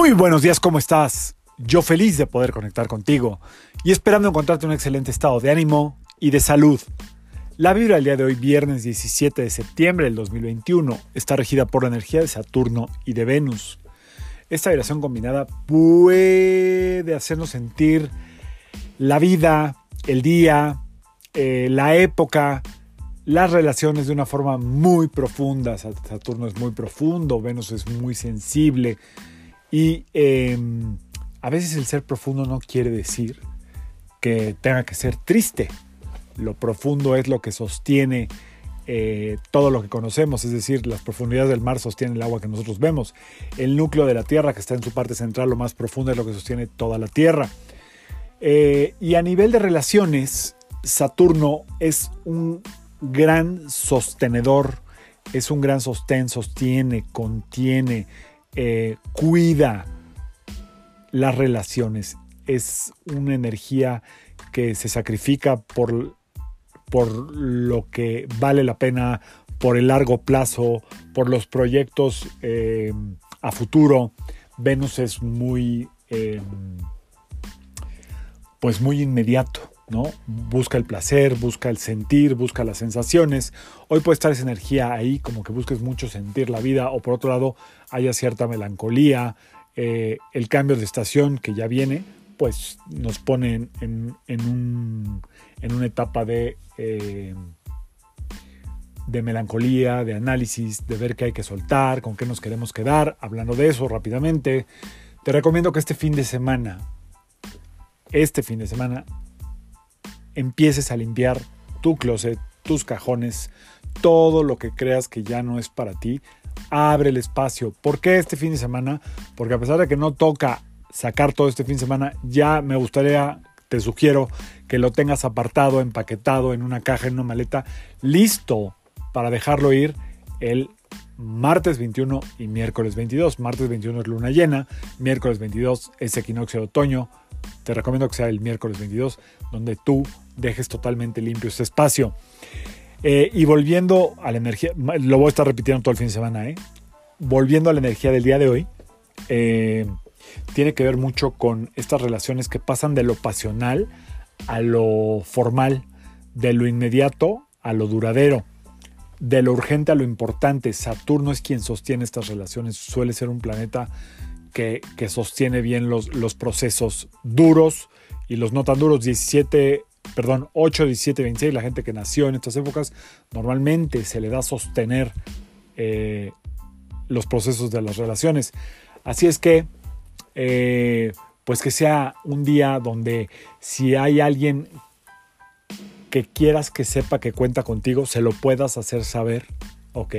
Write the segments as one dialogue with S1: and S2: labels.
S1: Muy buenos días, ¿cómo estás? Yo feliz de poder conectar contigo y esperando encontrarte un excelente estado de ánimo y de salud. La vibra del día de hoy, viernes 17 de septiembre del 2021, está regida por la energía de Saturno y de Venus. Esta vibración combinada puede hacernos sentir la vida, el día, eh, la época, las relaciones de una forma muy profunda. Saturno es muy profundo, Venus es muy sensible, y em, a veces el ser profundo no quiere decir que tenga que ser triste. Lo profundo es lo que sostiene eh, todo lo que conocemos, es decir, las profundidades del mar sostienen el agua que nosotros vemos. El núcleo de la Tierra, que está en su parte central, lo más profundo, es lo que sostiene toda la Tierra. Eh, y a nivel de relaciones, Saturno es un gran sostenedor, es un gran sostén, sostiene, contiene, eh, cuida las relaciones. Es una energía que se sacrifica por, por lo que vale la pena, por el largo plazo, por los proyectos eh, a futuro. Venus es muy, eh, pues muy inmediato. ¿No? Busca el placer, busca el sentir, busca las sensaciones. Hoy puede estar esa energía ahí, como que busques mucho sentir la vida, o por otro lado, haya cierta melancolía. Eh, el cambio de estación que ya viene, pues nos pone en, una etapa de, eh, de melancolía, de análisis, de ver qué hay que soltar, con qué nos queremos quedar. Hablando de eso rápidamente, te recomiendo que este fin de semana, este fin de semana, empieces a limpiar tu closet, tus cajones, todo lo que creas que ya no es para ti, abre el espacio. ¿Por qué este fin de semana? Porque a pesar de que no toca sacar todo este fin de semana, ya me gustaría, te sugiero que lo tengas apartado, empaquetado en una caja, en una maleta, listo para dejarlo ir el martes 21 y miércoles 22. Martes 21 es luna llena, miércoles 22 es equinoccio de otoño. Te recomiendo que sea el miércoles 22, donde tú dejes totalmente limpio ese espacio. Eh, y volviendo a la energía, lo voy a estar repitiendo todo el fin de semana, ¿eh? volviendo a la energía del día de hoy, eh, tiene que ver mucho con estas relaciones que pasan de lo pasional a lo formal, de lo inmediato a lo duradero, de lo urgente a lo importante. Saturno es quien sostiene estas relaciones, suele ser un planeta que, sostiene bien los, procesos duros y los no tan duros. 17 perdón, 8, 17, 26, la gente que nació en estas épocas, normalmente se le da a sostener eh, los procesos de las relaciones. Así es que, eh, pues que sea un día donde si hay alguien que quieras que sepa que cuenta contigo, se lo puedas hacer saber, ¿ok?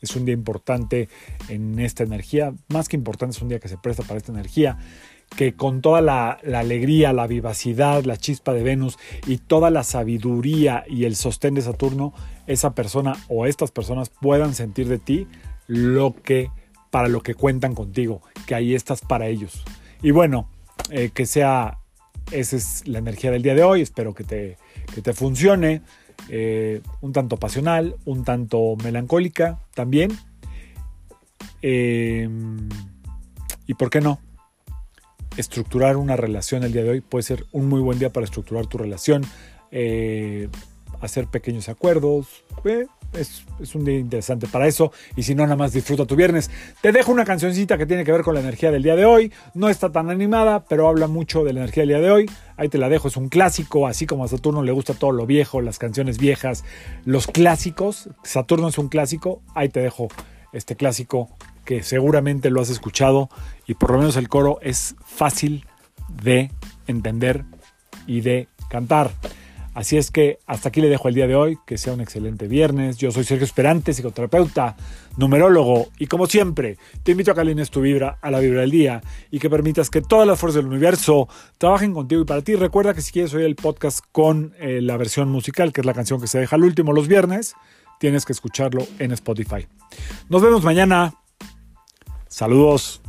S1: Es un día importante en esta energía, más que importante es un día que se presta para esta energía que con toda la, alegría, la vivacidad, la chispa de Venus y toda la sabiduría y el sostén de Saturno, esa persona o estas personas puedan sentir de ti lo que para lo que cuentan contigo, que ahí estás para ellos. Y bueno, eh, que sea, esa es la energía del día de hoy, espero que te, te funcione, eh, un tanto pasional, un tanto melancólica también. Eh, y por qué no, estructurar una relación el día de hoy puede ser un muy buen día para estructurar tu relación, eh, hacer pequeños acuerdos. Es, un día interesante para eso. Y si no, nada más disfruta tu viernes. Te dejo una cancioncita que tiene que ver con la energía del día de hoy. No está tan animada, pero habla mucho de la energía del día de hoy. Ahí te la dejo, es un clásico. Así como a Saturno le gusta todo lo viejo, las canciones viejas, los clásicos. Saturno es un clásico. Ahí te dejo este clásico que seguramente lo has escuchado y por lo menos el coro es fácil de entender y de cantar. Así es que hasta aquí le dejo el día de hoy, que sea un excelente viernes. Yo soy Sergio Esperante, psicoterapeuta, numerólogo y como siempre te invito a que alines tu vibra a la vibra del día y que permitas que todas las fuerzas del universo trabajen contigo y para ti. Recuerda que si quieres oír el podcast con eh, la versión musical, que es la canción que se deja al último los viernes, tienes que escucharlo en Spotify. Nos vemos mañana. Saludos.